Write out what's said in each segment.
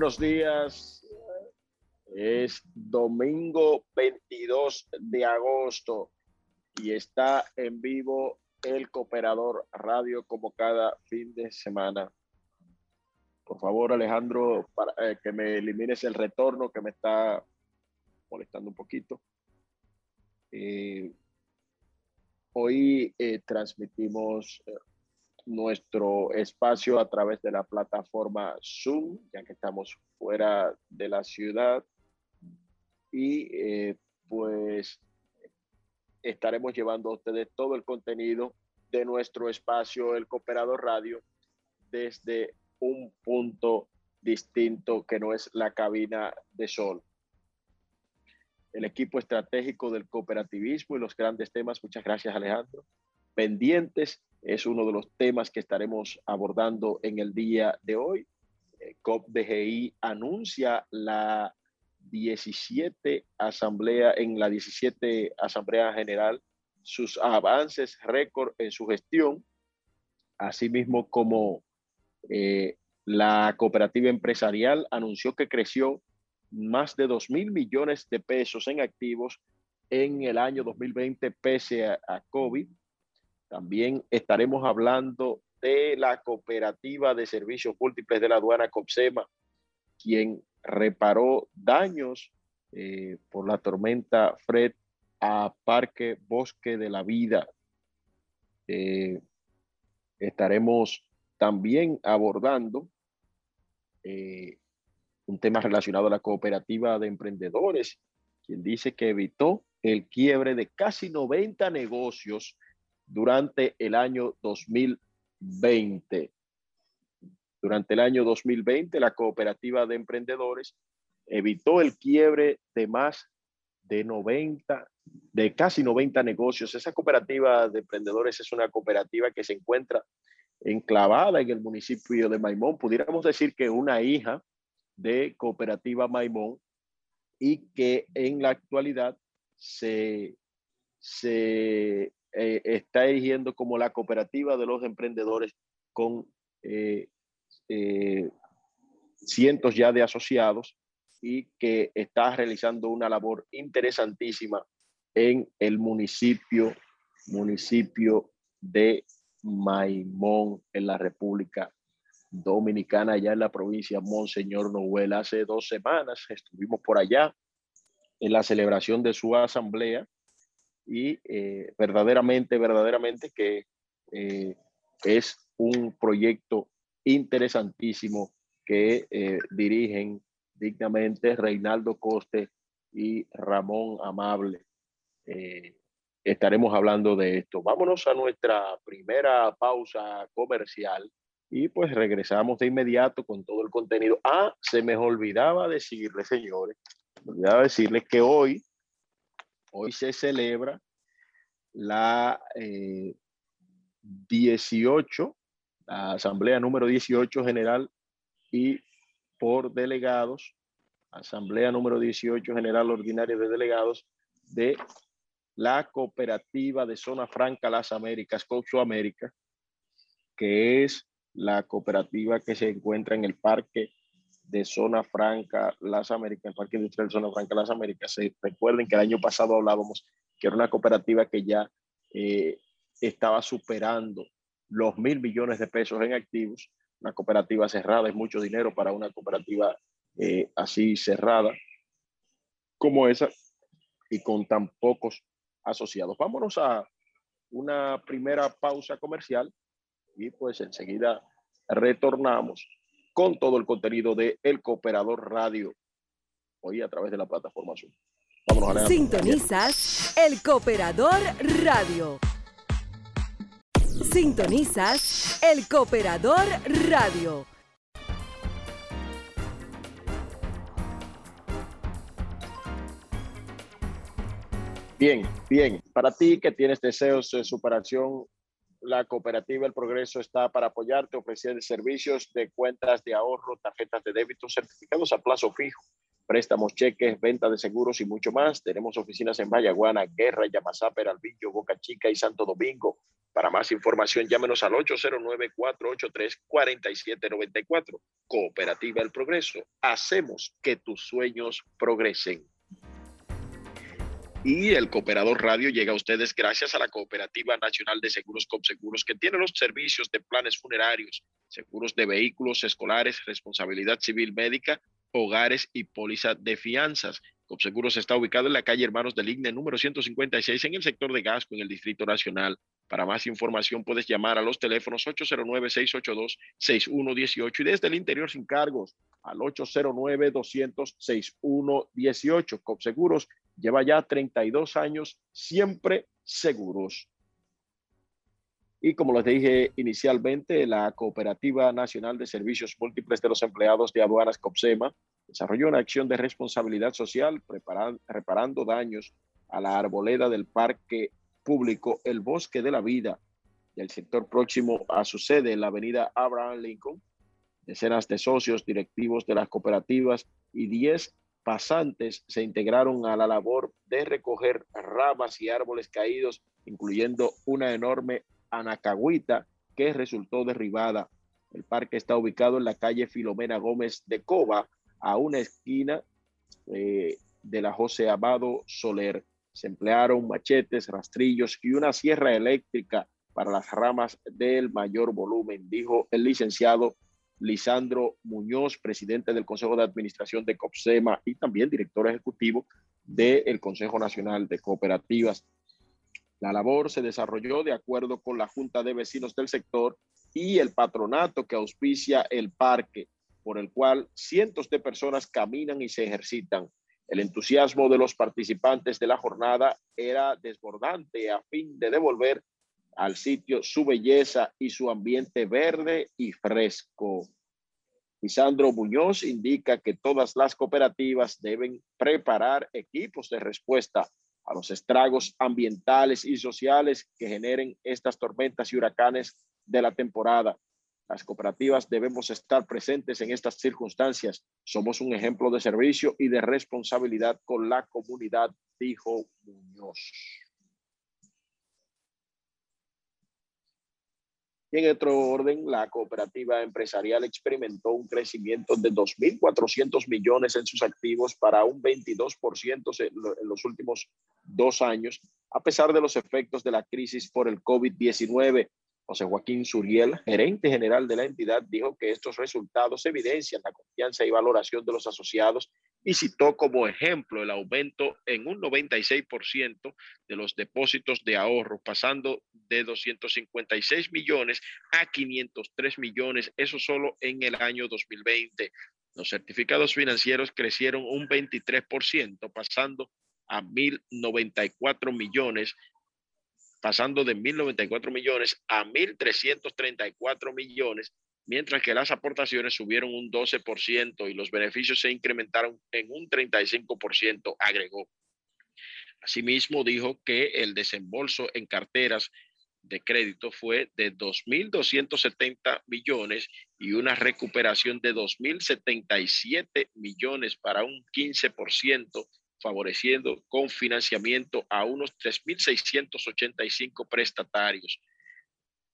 buenos días. Es domingo 22 de agosto y está en vivo el Cooperador Radio como cada fin de semana. Por favor, Alejandro, eh, que me elimines el retorno que me está molestando un poquito. Eh, hoy eh, transmitimos nuestro espacio a través de la plataforma Zoom, ya que estamos fuera de la ciudad. Y eh, pues estaremos llevando a ustedes todo el contenido de nuestro espacio, el Cooperador Radio, desde un punto distinto que no es la cabina de sol. El equipo estratégico del cooperativismo y los grandes temas, muchas gracias Alejandro, pendientes es uno de los temas que estaremos abordando en el día de hoy. Eh, COP-DGI anuncia la 17 asamblea, en la 17 asamblea general, sus avances récord en su gestión, asimismo como eh, la cooperativa empresarial anunció que creció más de 2 mil millones de pesos en activos en el año 2020 pese a, a COVID también estaremos hablando de la cooperativa de servicios múltiples de la aduana COPSEMA, quien reparó daños eh, por la tormenta Fred a Parque Bosque de la Vida. Eh, estaremos también abordando eh, un tema relacionado a la cooperativa de emprendedores, quien dice que evitó el quiebre de casi 90 negocios durante el año 2020. Durante el año 2020, la cooperativa de emprendedores evitó el quiebre de más de 90, de casi 90 negocios. Esa cooperativa de emprendedores es una cooperativa que se encuentra enclavada en el municipio de Maimón. Pudiéramos decir que una hija de cooperativa Maimón y que en la actualidad se, se eh, está erigiendo como la cooperativa de los emprendedores con eh, eh, cientos ya de asociados y que está realizando una labor interesantísima en el municipio, municipio de Maimón, en la República Dominicana, allá en la provincia Monseñor Noel. Hace dos semanas estuvimos por allá en la celebración de su asamblea y eh, verdaderamente, verdaderamente que eh, es un proyecto interesantísimo que eh, dirigen dignamente Reinaldo Coste y Ramón Amable. estaremos hablando de esto. Vámonos a nuestra primera pausa comercial y pues regresamos de inmediato con todo el contenido. Ah, se me olvidaba decirles, señores, olvidaba decirles que hoy Hoy se celebra la 18, eh, la asamblea número 18 general y por delegados, asamblea número 18 general ordinaria de delegados de la cooperativa de Zona Franca Las Américas, Coxo América, que es la cooperativa que se encuentra en el parque de Zona Franca Las Américas, el Parque Industrial Zona Franca Las Américas. Recuerden que el año pasado hablábamos que era una cooperativa que ya eh, estaba superando los mil millones de pesos en activos. Una cooperativa cerrada es mucho dinero para una cooperativa eh, así cerrada como esa y con tan pocos asociados. Vámonos a una primera pausa comercial y pues enseguida retornamos con todo el contenido de El Cooperador Radio, hoy a través de la plataforma Zoom. Sintonizas El Cooperador Radio. Sintonizas El Cooperador Radio. Bien, bien. Para ti que tienes deseos de superación, la cooperativa El Progreso está para apoyarte, ofreciendo servicios de cuentas de ahorro, tarjetas de débito, certificados a plazo fijo préstamos, cheques, venta de seguros y mucho más. Tenemos oficinas en Vallaguana, Guerra, Yamasá, Peralvillo, Boca Chica y Santo Domingo. Para más información, llámenos al 809-483-4794. Cooperativa El Progreso. Hacemos que tus sueños progresen. Y el Cooperador Radio llega a ustedes gracias a la Cooperativa Nacional de Seguros COPSEGUROS, que tiene los servicios de planes funerarios, seguros de vehículos escolares, responsabilidad civil médica, hogares y póliza de fianzas. Copseguros está ubicado en la calle Hermanos del Igne, número 156, en el sector de Gasco, en el Distrito Nacional. Para más información puedes llamar a los teléfonos 809-682-6118 y desde el interior sin cargos al 809-200-6118. Copseguros lleva ya 32 años siempre seguros. Y como les dije inicialmente, la Cooperativa Nacional de Servicios Múltiples de los Empleados de Aduanas COPSEMA desarrolló una acción de responsabilidad social reparando daños a la arboleda del Parque Público El Bosque de la Vida del sector próximo a su sede en la avenida Abraham Lincoln. Decenas de socios directivos de las cooperativas y 10 pasantes se integraron a la labor de recoger ramas y árboles caídos, incluyendo una enorme Anacahuita, que resultó derribada. El parque está ubicado en la calle Filomena Gómez de Coba, a una esquina eh, de la José Amado Soler. Se emplearon machetes, rastrillos y una sierra eléctrica para las ramas del mayor volumen, dijo el licenciado Lisandro Muñoz, presidente del Consejo de Administración de COPSEMA y también director ejecutivo del Consejo Nacional de Cooperativas. La labor se desarrolló de acuerdo con la Junta de Vecinos del sector y el patronato que auspicia el parque, por el cual cientos de personas caminan y se ejercitan. El entusiasmo de los participantes de la jornada era desbordante a fin de devolver al sitio su belleza y su ambiente verde y fresco. Lisandro Muñoz indica que todas las cooperativas deben preparar equipos de respuesta a los estragos ambientales y sociales que generen estas tormentas y huracanes de la temporada. Las cooperativas debemos estar presentes en estas circunstancias. Somos un ejemplo de servicio y de responsabilidad con la comunidad, dijo Muñoz. Y en otro orden, la cooperativa empresarial experimentó un crecimiento de 2.400 millones en sus activos para un 22% en los últimos dos años, a pesar de los efectos de la crisis por el COVID-19. José Joaquín Suriel, gerente general de la entidad, dijo que estos resultados evidencian la confianza y valoración de los asociados y citó como ejemplo el aumento en un 96% de los depósitos de ahorro, pasando de 256 millones a 503 millones, eso solo en el año 2020. Los certificados financieros crecieron un 23%, pasando a 1.094 millones pasando de 1.094 millones a 1.334 millones, mientras que las aportaciones subieron un 12% y los beneficios se incrementaron en un 35%, agregó. Asimismo, dijo que el desembolso en carteras de crédito fue de 2.270 millones y una recuperación de 2.077 millones para un 15% favoreciendo con financiamiento a unos 3.685 prestatarios.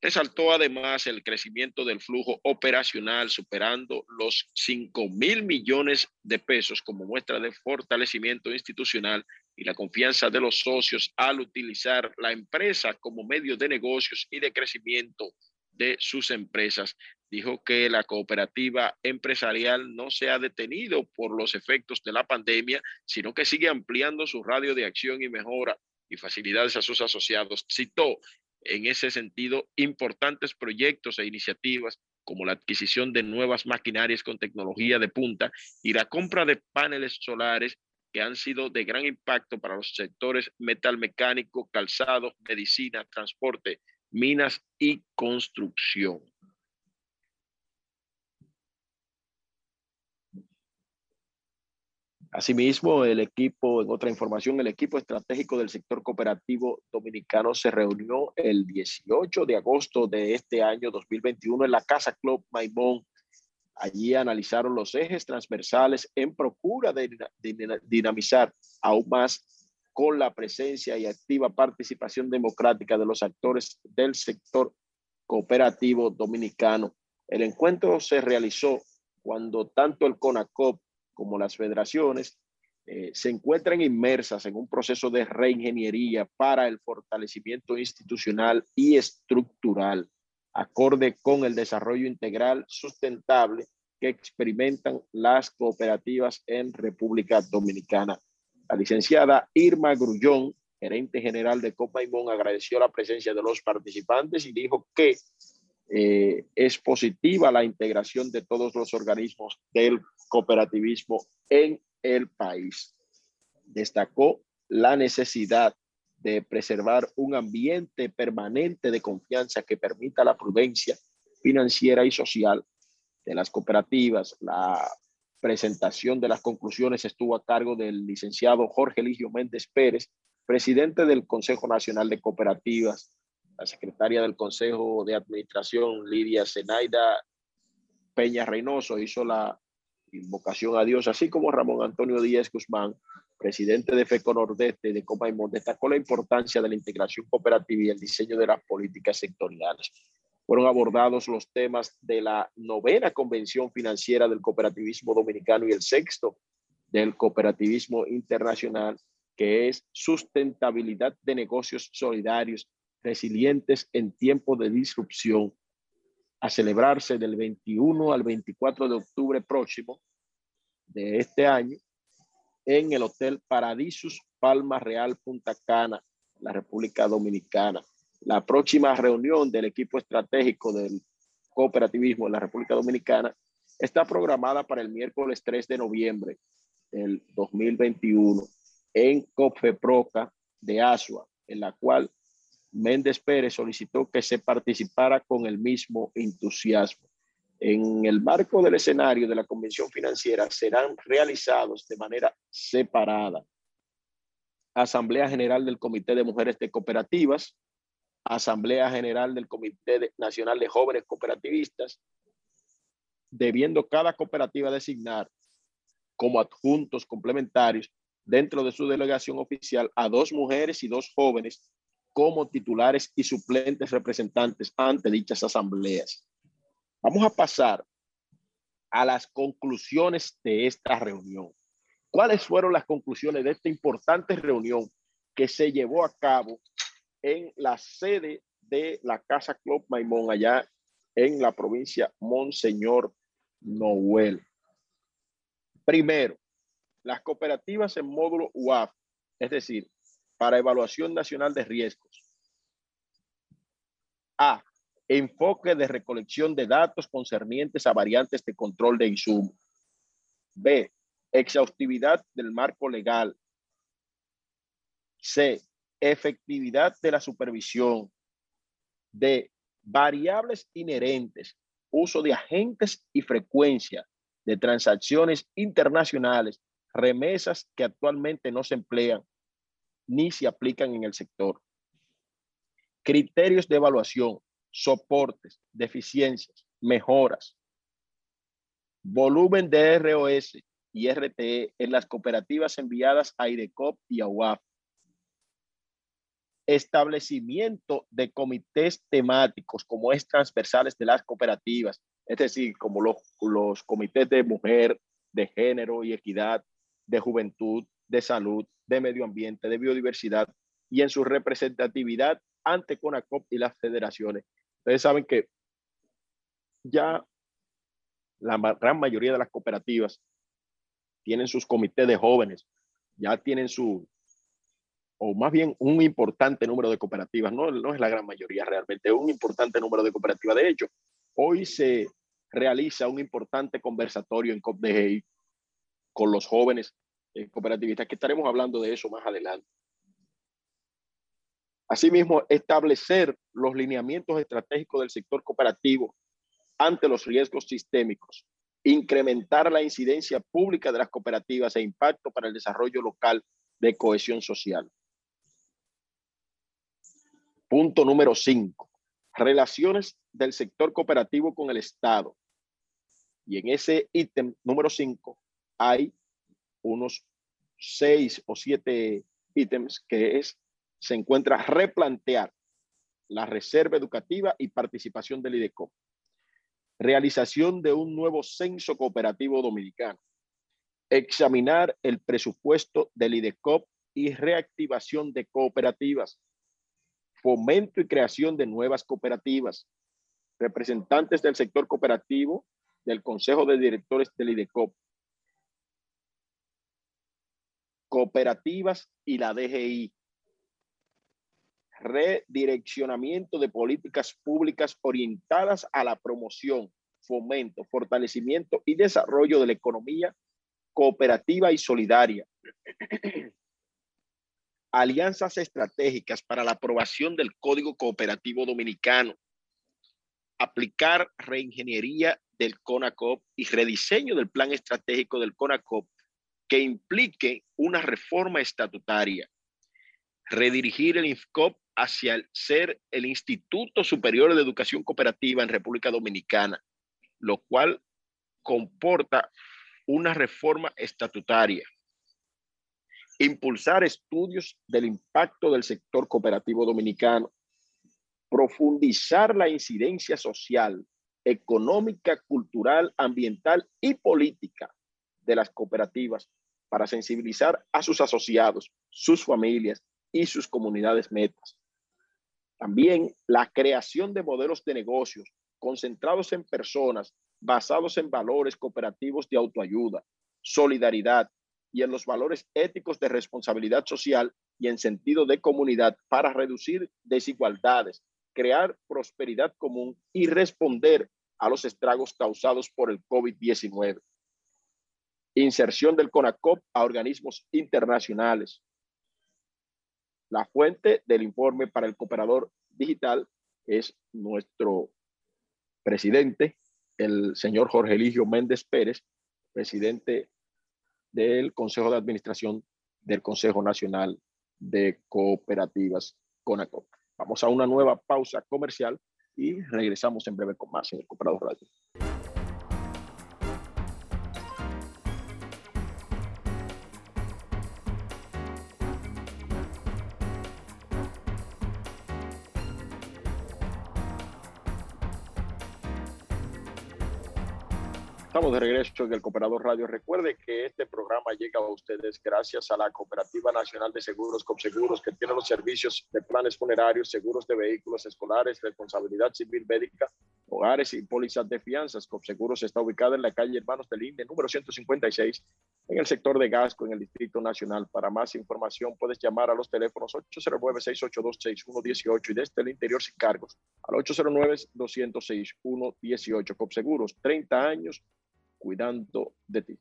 Resaltó además el crecimiento del flujo operacional superando los 5 mil millones de pesos como muestra de fortalecimiento institucional y la confianza de los socios al utilizar la empresa como medio de negocios y de crecimiento de sus empresas dijo que la cooperativa empresarial no se ha detenido por los efectos de la pandemia, sino que sigue ampliando su radio de acción y mejora y facilidades a sus asociados. Citó en ese sentido importantes proyectos e iniciativas como la adquisición de nuevas maquinarias con tecnología de punta y la compra de paneles solares que han sido de gran impacto para los sectores metalmecánico, calzado, medicina, transporte, minas y construcción. Asimismo, el equipo, en otra información, el equipo estratégico del sector cooperativo dominicano se reunió el 18 de agosto de este año 2021 en la Casa Club Maimón. Allí analizaron los ejes transversales en procura de dinamizar aún más con la presencia y activa participación democrática de los actores del sector cooperativo dominicano. El encuentro se realizó cuando tanto el CONACOP como las federaciones, eh, se encuentran inmersas en un proceso de reingeniería para el fortalecimiento institucional y estructural, acorde con el desarrollo integral sustentable que experimentan las cooperativas en República Dominicana. La licenciada Irma Grullón, gerente general de Copa Imón, agradeció la presencia de los participantes y dijo que eh, es positiva la integración de todos los organismos del cooperativismo en el país. Destacó la necesidad de preservar un ambiente permanente de confianza que permita la prudencia financiera y social de las cooperativas. La presentación de las conclusiones estuvo a cargo del licenciado Jorge Eligio Méndez Pérez, presidente del Consejo Nacional de Cooperativas, la secretaria del Consejo de Administración, Lidia Zenaida Peña Reynoso, hizo la invocación a Dios, así como Ramón Antonio Díaz Guzmán, presidente de FECO Nordeste de Copa destacó la importancia de la integración cooperativa y el diseño de las políticas sectoriales. Fueron abordados los temas de la novena Convención Financiera del Cooperativismo Dominicano y el sexto del Cooperativismo Internacional, que es sustentabilidad de negocios solidarios resilientes en tiempos de disrupción, a celebrarse del 21 al 24 de octubre próximo de este año en el Hotel Paradisus Palma Real Punta Cana, la República Dominicana. La próxima reunión del equipo estratégico del cooperativismo en la República Dominicana está programada para el miércoles 3 de noviembre del 2021 en Cofeproca de Asua, en la cual Méndez Pérez solicitó que se participara con el mismo entusiasmo. En el marco del escenario de la Convención Financiera serán realizados de manera separada Asamblea General del Comité de Mujeres de Cooperativas, Asamblea General del Comité Nacional de Jóvenes Cooperativistas, debiendo cada cooperativa designar como adjuntos complementarios dentro de su delegación oficial a dos mujeres y dos jóvenes como titulares y suplentes representantes ante dichas asambleas. Vamos a pasar a las conclusiones de esta reunión. ¿Cuáles fueron las conclusiones de esta importante reunión que se llevó a cabo en la sede de la Casa Club Maimón, allá en la provincia Monseñor Noel? Primero, las cooperativas en módulo UAF, es decir, para evaluación nacional de riesgos. A. Enfoque de recolección de datos concernientes a variantes de control de insumo. B. Exhaustividad del marco legal. C. Efectividad de la supervisión. D. Variables inherentes. Uso de agentes y frecuencia de transacciones internacionales. Remesas que actualmente no se emplean ni se aplican en el sector. Criterios de evaluación, soportes, deficiencias, mejoras. Volumen de ROS y RTE en las cooperativas enviadas a IDECOP y a UAF. Establecimiento de comités temáticos como es transversales de las cooperativas, es decir, como los, los comités de mujer, de género y equidad, de juventud, de salud, de medio ambiente, de biodiversidad y en su representatividad ante CONACOP y las federaciones. Ustedes saben que ya la gran mayoría de las cooperativas tienen sus comités de jóvenes, ya tienen su, o más bien un importante número de cooperativas, no, no es la gran mayoría realmente, un importante número de cooperativas. De hecho, hoy se realiza un importante conversatorio en COPDGI con los jóvenes eh, cooperativistas, que estaremos hablando de eso más adelante. Asimismo, establecer los lineamientos estratégicos del sector cooperativo ante los riesgos sistémicos, incrementar la incidencia pública de las cooperativas e impacto para el desarrollo local de cohesión social. Punto número cinco, relaciones del sector cooperativo con el Estado. Y en ese ítem número cinco hay unos seis o siete ítems que es, se encuentra replantear la reserva educativa y participación del IDECO. Realización de un nuevo censo cooperativo dominicano. Examinar el presupuesto del IDECOP y reactivación de cooperativas. Fomento y creación de nuevas cooperativas. Representantes del sector cooperativo del Consejo de Directores del IDECOP cooperativas y la DGI. Redireccionamiento de políticas públicas orientadas a la promoción, fomento, fortalecimiento y desarrollo de la economía cooperativa y solidaria. Alianzas estratégicas para la aprobación del Código Cooperativo Dominicano. Aplicar reingeniería del CONACOP y rediseño del plan estratégico del CONACOP que implique una reforma estatutaria, redirigir el INFCOP hacia ser el Instituto Superior de Educación Cooperativa en República Dominicana, lo cual comporta una reforma estatutaria. Impulsar estudios del impacto del sector cooperativo dominicano. Profundizar la incidencia social, económica, cultural, ambiental y política de las cooperativas para sensibilizar a sus asociados, sus familias y sus comunidades metas. También la creación de modelos de negocios concentrados en personas, basados en valores cooperativos de autoayuda, solidaridad y en los valores éticos de responsabilidad social y en sentido de comunidad para reducir desigualdades, crear prosperidad común y responder a los estragos causados por el COVID-19 inserción del CONACOP a organismos internacionales. La fuente del informe para el cooperador digital es nuestro presidente, el señor Jorge Eligio Méndez Pérez, presidente del Consejo de Administración del Consejo Nacional de Cooperativas CONACOP. Vamos a una nueva pausa comercial y regresamos en breve con más en el Cooperador Radio. Estamos de regreso en Cooperador Radio. Recuerde que este programa llega a ustedes gracias a la Cooperativa Nacional de Seguros, COPSEGUROS, que tiene los servicios de planes funerarios, seguros de vehículos escolares, responsabilidad civil médica, hogares y pólizas de fianzas. COPSEGUROS está ubicada en la calle Hermanos del INDE, número 156, en el sector de Gasco, en el Distrito Nacional. Para más información puedes llamar a los teléfonos 809-682-6118 y desde el interior sin cargos al 809-206-118. COPSEGUROS, 30 años cuidando de ti.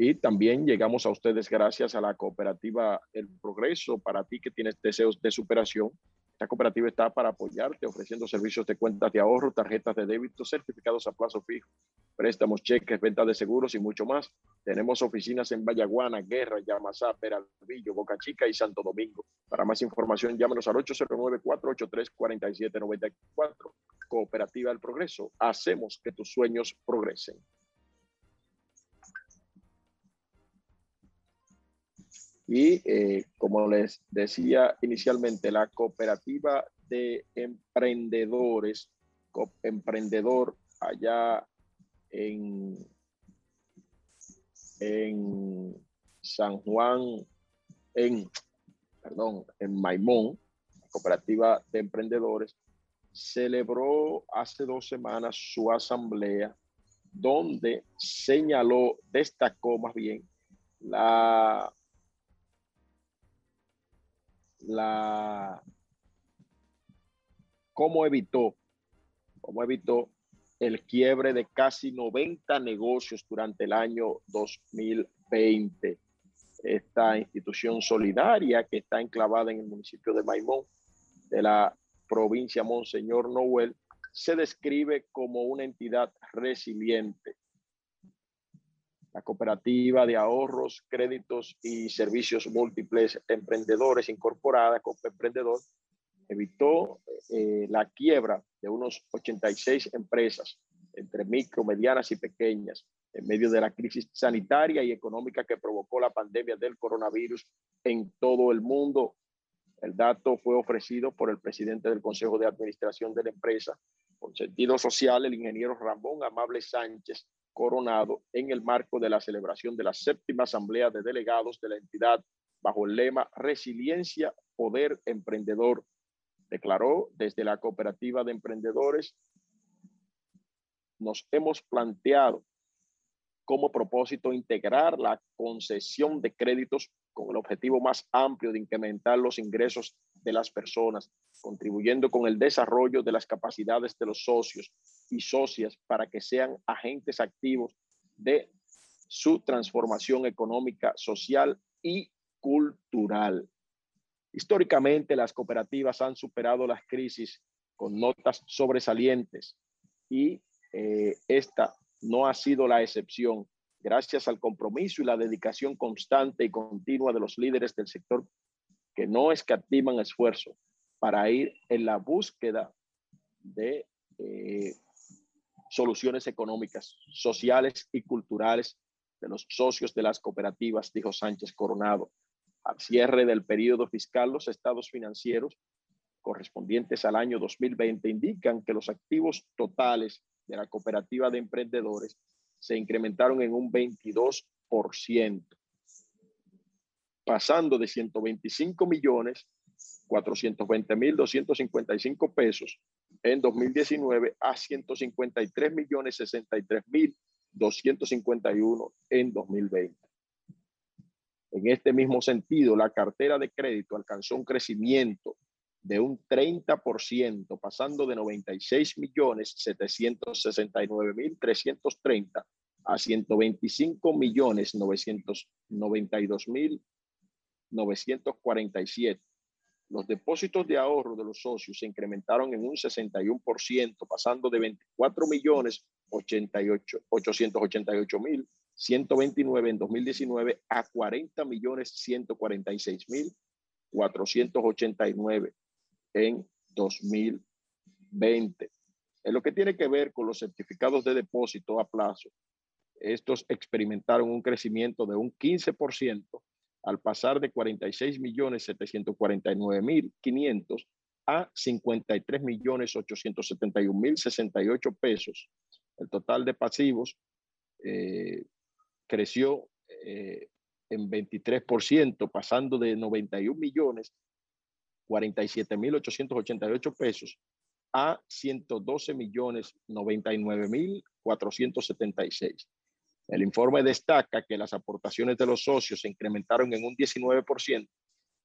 Y también llegamos a ustedes gracias a la cooperativa El Progreso. Para ti que tienes deseos de superación, esta cooperativa está para apoyarte ofreciendo servicios de cuentas de ahorro, tarjetas de débito, certificados a plazo fijo, préstamos, cheques, ventas de seguros y mucho más. Tenemos oficinas en Vallaguana, Guerra, Yamasá, Peralvillo, Boca Chica y Santo Domingo. Para más información, llámenos al 809-483-4794. Cooperativa del Progreso. Hacemos que tus sueños progresen. Y eh, como les decía inicialmente, la cooperativa de emprendedores, emprendedor allá en, en San Juan, en, perdón, en Maimón, cooperativa de emprendedores, celebró hace dos semanas su asamblea donde señaló, destacó más bien la la cómo evitó, cómo evitó el quiebre de casi 90 negocios durante el año 2020. Esta institución solidaria que está enclavada en el municipio de Maimón, de la provincia Monseñor Noel, se describe como una entidad resiliente. La cooperativa de ahorros, créditos y servicios múltiples emprendedores incorporada emprendedor evitó eh, la quiebra de unos 86 empresas entre micro, medianas y pequeñas en medio de la crisis sanitaria y económica que provocó la pandemia del coronavirus en todo el mundo. El dato fue ofrecido por el presidente del Consejo de Administración de la empresa, con sentido social, el ingeniero Ramón Amable Sánchez Coronado, en el marco de la celebración de la séptima Asamblea de Delegados de la entidad bajo el lema Resiliencia, Poder Emprendedor declaró desde la cooperativa de emprendedores, nos hemos planteado como propósito integrar la concesión de créditos con el objetivo más amplio de incrementar los ingresos de las personas, contribuyendo con el desarrollo de las capacidades de los socios y socias para que sean agentes activos de su transformación económica, social y cultural. Históricamente, las cooperativas han superado las crisis con notas sobresalientes y eh, esta no ha sido la excepción gracias al compromiso y la dedicación constante y continua de los líderes del sector que no escatiman esfuerzo para ir en la búsqueda de eh, soluciones económicas, sociales y culturales de los socios de las cooperativas, dijo Sánchez Coronado. Al cierre del periodo fiscal, los estados financieros correspondientes al año 2020 indican que los activos totales de la cooperativa de emprendedores se incrementaron en un 22%, pasando de 125 millones 420 mil 255 pesos en 2019 a 153 millones 63 mil 251 en 2020. En este mismo sentido, la cartera de crédito alcanzó un crecimiento de un 30%, pasando de 96 millones 769 mil 330 a 125 millones 992 mil 947. Los depósitos de ahorro de los socios se incrementaron en un 61%, pasando de 24 millones 88, 888 mil 129 en 2019 a 40 millones 146 mil 489 en 2020. En lo que tiene que ver con los certificados de depósito a plazo, estos experimentaron un crecimiento de un 15% al pasar de 46 millones 749 mil 500 a 53 millones 871 mil 68 pesos. El total de pasivos eh, creció eh, en 23%, pasando de 91 millones 47 mil 888 pesos a 112 millones 99 mil 476. El informe destaca que las aportaciones de los socios se incrementaron en un 19%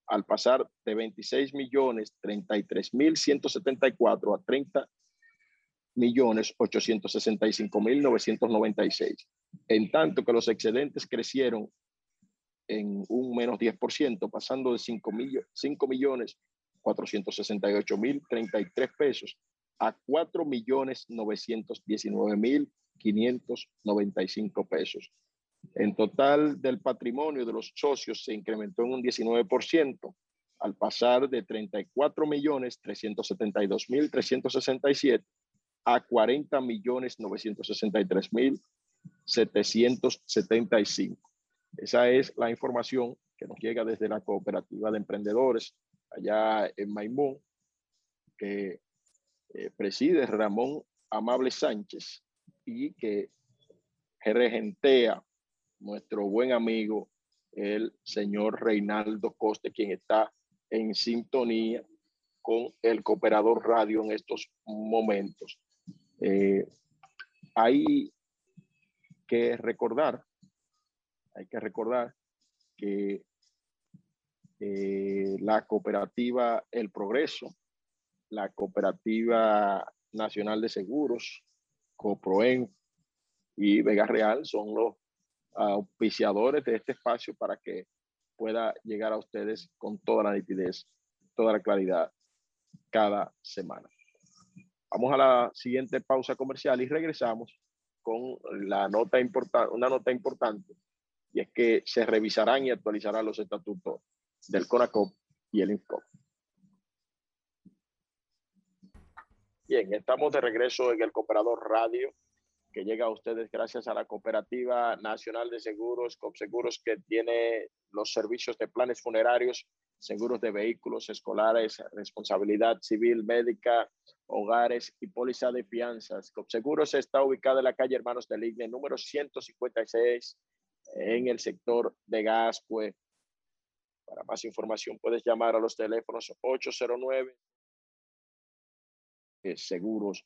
al pasar de 26 millones 33 mil 174 a 30 millones 865 mil 996 en tanto que los excedentes crecieron en un menos 10%, pasando de 5, millones 468 mil 33 pesos a 4 millones 919 mil 595 pesos. En total del patrimonio de los socios se incrementó en un 19% al pasar de 34 millones 372 mil 367 a 40 millones 963 mil 775. Esa es la información que nos llega desde la cooperativa de emprendedores allá en Maimón, que eh, preside Ramón Amable Sánchez y que regentea nuestro buen amigo, el señor Reinaldo Coste, quien está en sintonía con el Cooperador Radio en estos momentos. Eh, hay que recordar, hay que recordar que eh, la cooperativa El Progreso, la cooperativa nacional de seguros, Coproen y Vega Real son los auspiciadores de este espacio para que pueda llegar a ustedes con toda la nitidez, toda la claridad cada semana. Vamos a la siguiente pausa comercial y regresamos con la nota importante, una nota importante, y es que se revisarán y actualizarán los estatutos del CONACOP y el INCOP. Bien, estamos de regreso en el Cooperador Radio, que llega a ustedes gracias a la Cooperativa Nacional de Seguros, COPSEGUROS, que tiene los servicios de planes funerarios, seguros de vehículos escolares, responsabilidad civil, médica, hogares y póliza de fianzas. COPSEGUROS está ubicada en la calle Hermanos del Igne, número 156, en el sector de Gascue. Para más información puedes llamar a los teléfonos 809 seguros.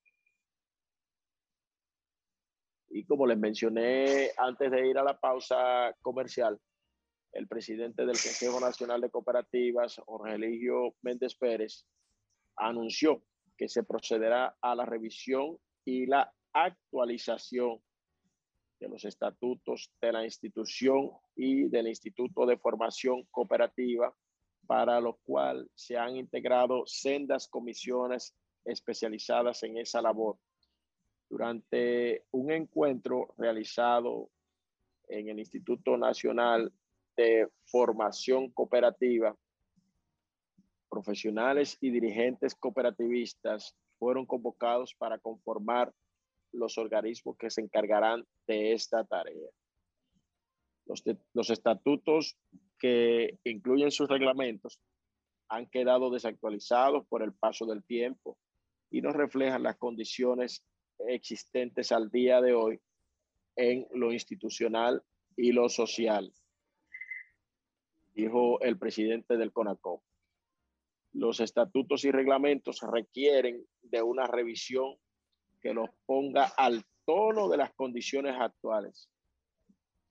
Y como les mencioné antes de ir a la pausa comercial, el presidente del Consejo Nacional de Cooperativas, Jorge Eligio Méndez Pérez, anunció que se procederá a la revisión y la actualización de los estatutos de la institución y del Instituto de Formación Cooperativa para lo cual se han integrado sendas comisiones especializadas en esa labor. Durante un encuentro realizado en el Instituto Nacional de Formación Cooperativa, profesionales y dirigentes cooperativistas fueron convocados para conformar los organismos que se encargarán de esta tarea. Los, estatutos que incluyen sus reglamentos han quedado desactualizados por el paso del tiempo y no reflejan las condiciones existentes al día de hoy en lo institucional y lo social, dijo el presidente del CONACOP. Los estatutos y reglamentos requieren de una revisión que los ponga al tono de las condiciones actuales,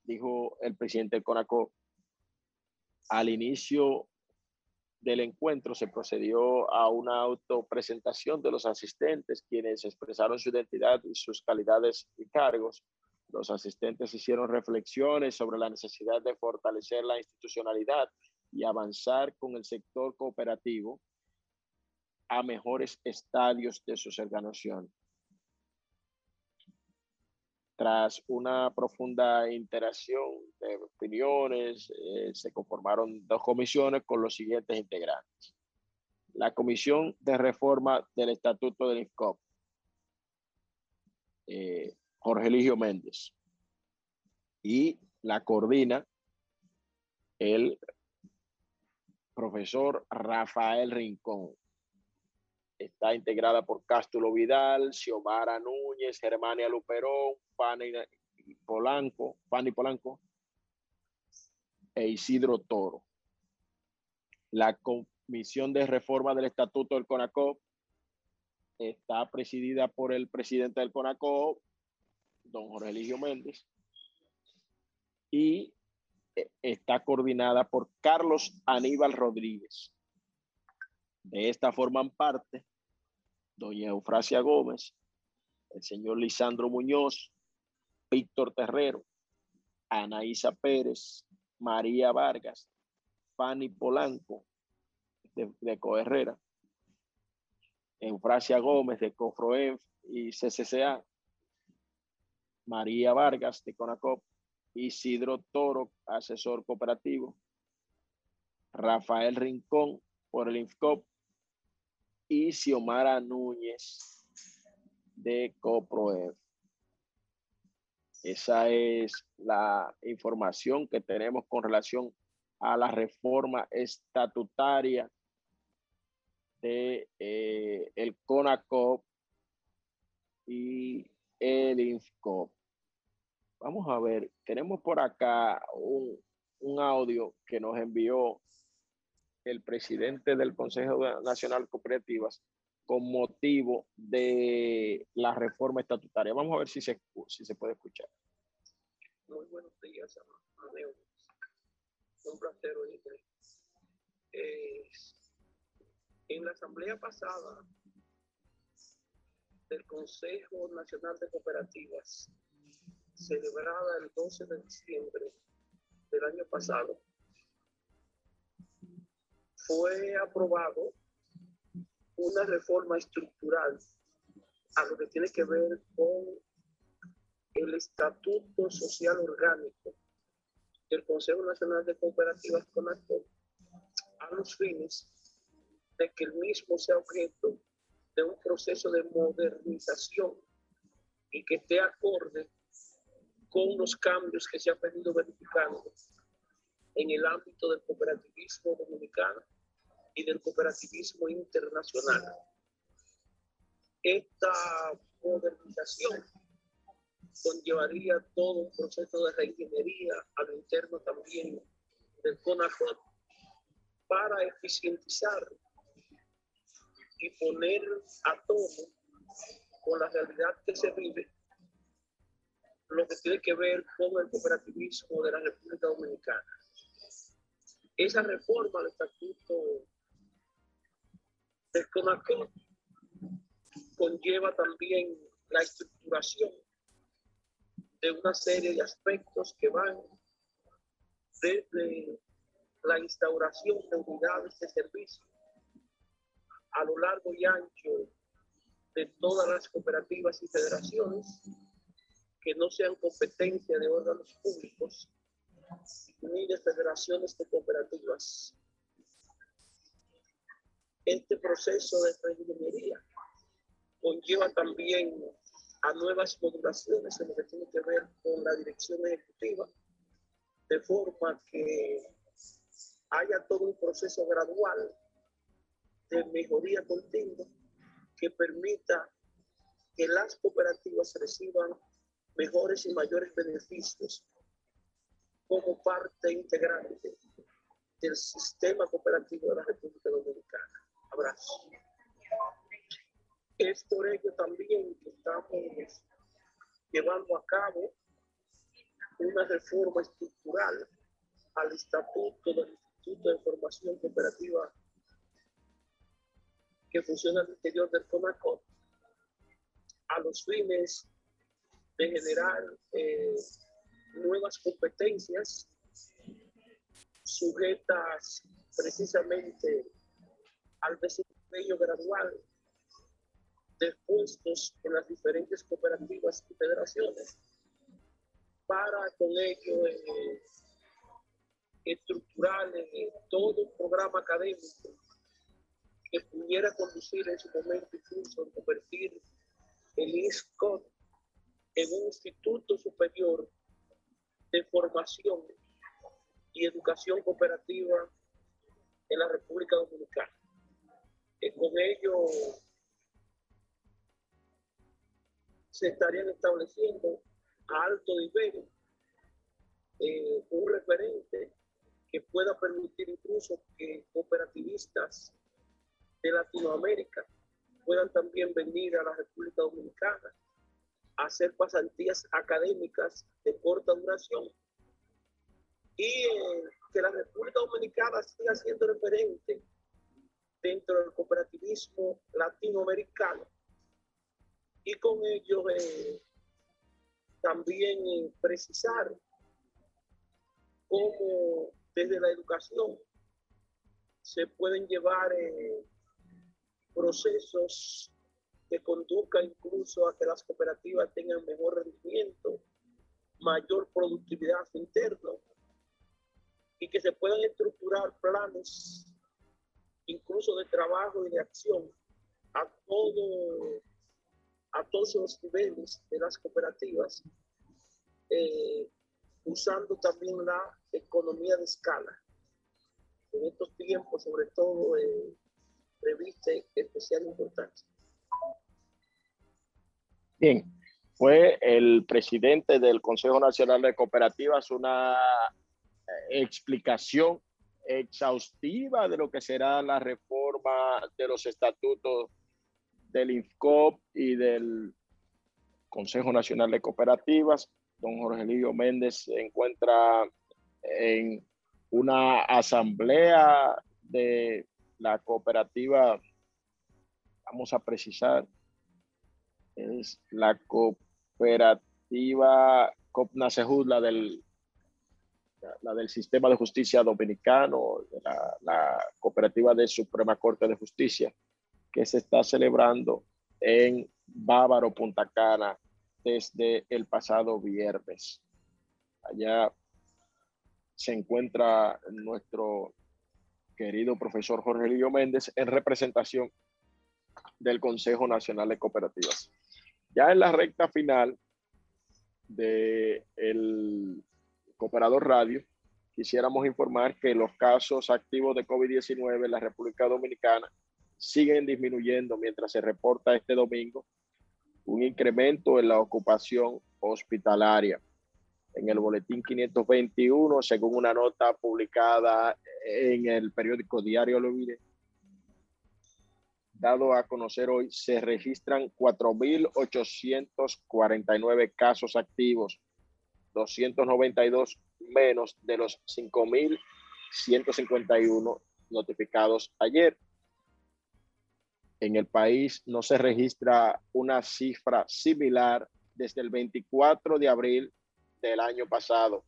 dijo el presidente del CONACOP al inicio del encuentro se procedió a una autopresentación de los asistentes, quienes expresaron su identidad y sus calidades y cargos. Los asistentes hicieron reflexiones sobre la necesidad de fortalecer la institucionalidad y avanzar con el sector cooperativo a mejores estadios de su organización. Tras una profunda interacción de opiniones, eh, se conformaron dos comisiones con los siguientes integrantes. La Comisión de Reforma del Estatuto del INCOP, eh, Jorge Eligio Méndez, y la coordina el profesor Rafael Rincón. Está integrada por Cástulo Vidal, Xiomara Núñez, Germania Luperón, Fanny Polanco, Fanny Polanco e Isidro Toro. La Comisión de Reforma del Estatuto del CONACOP está presidida por el presidente del CONACOP, don Jorge Eligio Méndez, y eh, está coordinada por Carlos Aníbal Rodríguez. De esta forman parte doña Eufrasia Gómez, el señor Lisandro Muñoz, Víctor Terrero, Anaísa Pérez, María Vargas, Fanny Polanco de, de Coherrera, Eufrasia Gómez de Cofroenf y CCCA, María Vargas de CONACOP, Isidro Toro, asesor cooperativo, Rafael Rincón por el INFCOP y Xiomara Núñez de COPROEF. Esa es la información que tenemos con relación a la reforma estatutaria de eh, el CONACOP y el INFCO. Vamos a ver, tenemos por acá un audio que nos envió el presidente del Consejo Nacional Cooperativas con motivo de la reforma estatutaria. Vamos a ver si se, si se puede escuchar. Muy buenos días, amigos. Un placer oírte. Eh, en la asamblea pasada del Consejo Nacional de Cooperativas, celebrada el 12 de diciembre del año pasado, fue aprobado una reforma estructural a lo que tiene que ver con el Estatuto Social Orgánico del Consejo Nacional de Cooperativas CONACO a los fines de que el mismo sea objeto de un proceso de modernización y que esté acorde con los cambios que se han venido verificando en el ámbito del cooperativismo dominicano y del cooperativismo internacional. Esta modernización conllevaría todo un proceso de reingeniería a lo interno también del CONACOT para eficientizar y poner a todo con la realidad que se vive lo que tiene que ver con el cooperativismo de la República Dominicana. Esa reforma al estatuto del CONACOT conlleva también la estructuración de una serie de aspectos que van desde la instauración de unidades de servicio a lo largo y ancho de todas las cooperativas y federaciones que no sean competencia de órganos públicos ni de federaciones de cooperativas. Este proceso de reingeniería conlleva también a nuevas modulaciones en lo que tiene que ver con la dirección ejecutiva, de forma que haya todo un proceso gradual de mejoría continua que permita que las cooperativas reciban mejores y mayores beneficios como parte integrante del sistema cooperativo de la República Dominicana. Abrazo. Es por ello también que estamos llevando a cabo una reforma estructural al estatuto del Instituto de Formación Cooperativa que funciona al interior del CONACOT a los fines de generar eh, nuevas competencias sujetas precisamente al desempeño gradual de puestos en las diferentes cooperativas y federaciones para con ello eh, estructurar eh, todo un programa académico que pudiera conducir en su momento incluso a convertir el ISCOT en un instituto superior de formación y educación cooperativa en la República Dominicana. Con ello se estarían estableciendo a alto nivel eh, un referente que pueda permitir incluso que cooperativistas de Latinoamérica puedan también venir a la República Dominicana a hacer pasantías académicas de corta duración y eh, que la República Dominicana siga siendo referente dentro del cooperativismo latinoamericano. Y con ello eh, también eh, precisar cómo desde la educación se pueden llevar procesos que conduzcan incluso a que las cooperativas tengan mejor rendimiento, mayor productividad interna y que se puedan estructurar planes incluso de trabajo y de acción a a todos los niveles de las cooperativas eh, usando también la economía de escala en estos tiempos sobre todo eh, reviste especial importancia. Bien, fue el presidente del Consejo Nacional de Cooperativas una eh, explicación exhaustiva de lo que será la reforma de los estatutos del INFCOP y del Consejo Nacional de Cooperativas. Don Jorge Lío Méndez se encuentra en una asamblea de la cooperativa, vamos a precisar, es la cooperativa COPNACEJUD, la del la del sistema de justicia dominicano, la, cooperativa de Suprema Corte de Justicia, que se está celebrando en Bávaro, Punta Cana, desde el pasado viernes. Allá se encuentra nuestro querido profesor Jorge Lillo Méndez en representación del Consejo Nacional de Cooperativas. Ya en la recta final del el Cooperador Radio, quisiéramos informar que los casos activos de COVID-19 en la República Dominicana siguen disminuyendo mientras se reporta este domingo un incremento en la ocupación hospitalaria. En el boletín 521, según una nota publicada en el periódico Diario Lovire, dado a conocer hoy, se registran 4.849 casos activos 292 menos de los 5.151 notificados ayer. En el país no se registra una cifra similar desde el 24 de abril del año pasado,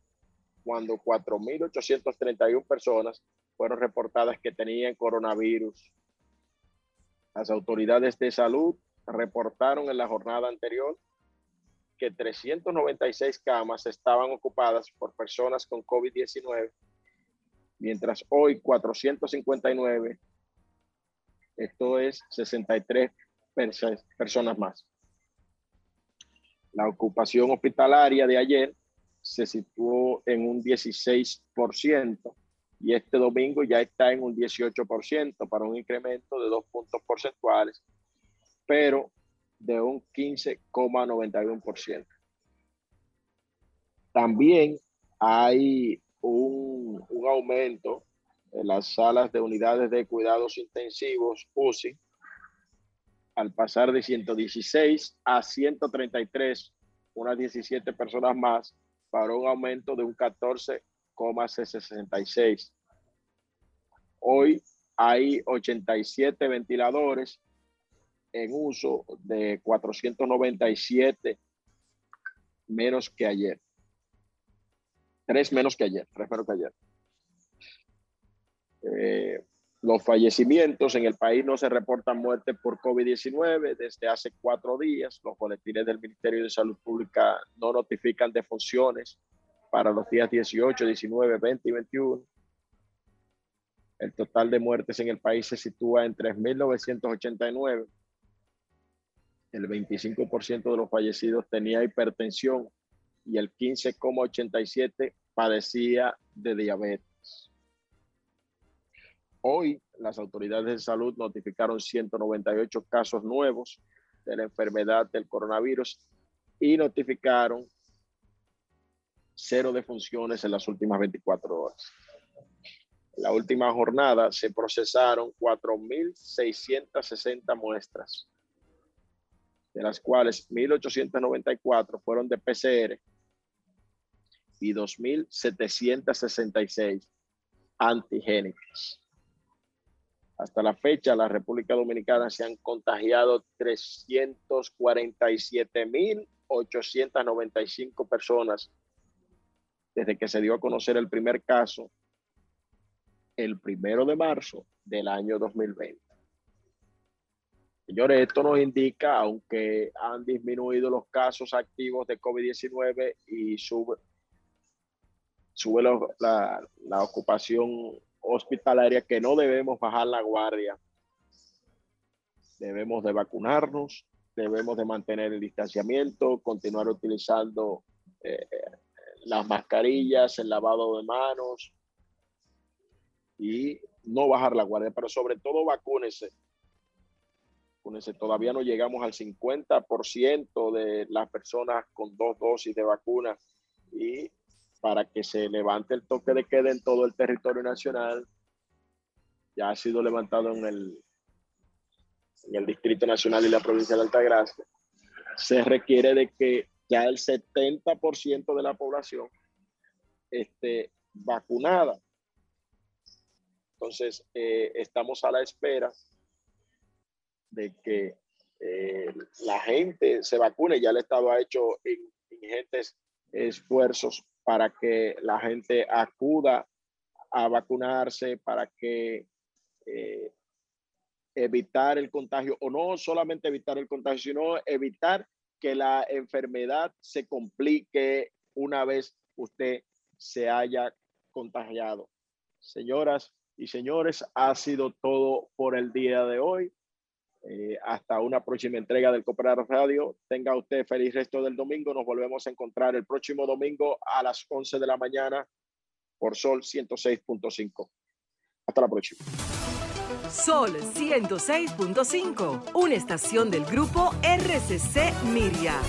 cuando 4.831 personas fueron reportadas que tenían coronavirus. Las autoridades de salud reportaron en la jornada anterior que 396 camas estaban ocupadas por personas con COVID-19, mientras hoy 459, esto es 63 personas más. La ocupación hospitalaria de ayer se situó en un 16% y este domingo ya está en un 18% para un incremento de dos puntos porcentuales, pero de un 15,91%. También hay un, un, aumento en las salas de unidades de cuidados intensivos UCI al pasar de 116 a 133, unas 17 personas más, para un aumento de un 14,66. Hoy hay 87 ventiladores en uso de 497 menos que ayer. Tres menos que ayer, tres menos que ayer. Eh, los fallecimientos en el país no se reportan muertes por COVID-19 desde hace cuatro días. Los boletines del Ministerio de Salud Pública no notifican defunciones para los días 18, 19, 20 y 21. El total de muertes en el país se sitúa en 3.989 el 25% de los fallecidos tenía hipertensión y el 15,87% padecía de diabetes. Hoy las autoridades de salud notificaron 198 casos nuevos de la enfermedad del coronavirus y notificaron cero defunciones en las últimas 24 horas. En la última jornada se procesaron 4.660 muestras de las cuales 1.894 fueron de PCR y 2.766 antigénicas. Hasta la fecha, la República Dominicana se han contagiado 347.895 personas desde que se dio a conocer el primer caso el primero de marzo del año 2020. Señores, esto nos indica, aunque han disminuido los casos activos de COVID-19 y sube, sube la, la ocupación hospitalaria, que no debemos bajar la guardia. Debemos de vacunarnos, debemos de mantener el distanciamiento, continuar utilizando eh, las mascarillas, el lavado de manos y no bajar la guardia, pero sobre todo vacúnese. Todavía no llegamos al 50% de las personas con dos dosis de vacuna y para que se levante el toque de queda en todo el territorio nacional, ya ha sido levantado en el, en el Distrito Nacional y la provincia de Altagracia, se requiere de que ya el 70% de la población esté vacunada. Entonces, eh, estamos a la espera de que eh, la gente se vacune. Ya el Estado ha hecho ingentes esfuerzos para que la gente acuda a vacunarse, para que eh, evitar el contagio, o no solamente evitar el contagio, sino evitar que la enfermedad se complique una vez usted se haya contagiado. Señoras y señores, ha sido todo por el día de hoy. Eh, hasta una próxima entrega del Cooperar Radio. Tenga usted feliz resto del domingo. Nos volvemos a encontrar el próximo domingo a las 11 de la mañana por Sol 106.5. Hasta la próxima. Sol 106.5, una estación del grupo RCC Miria.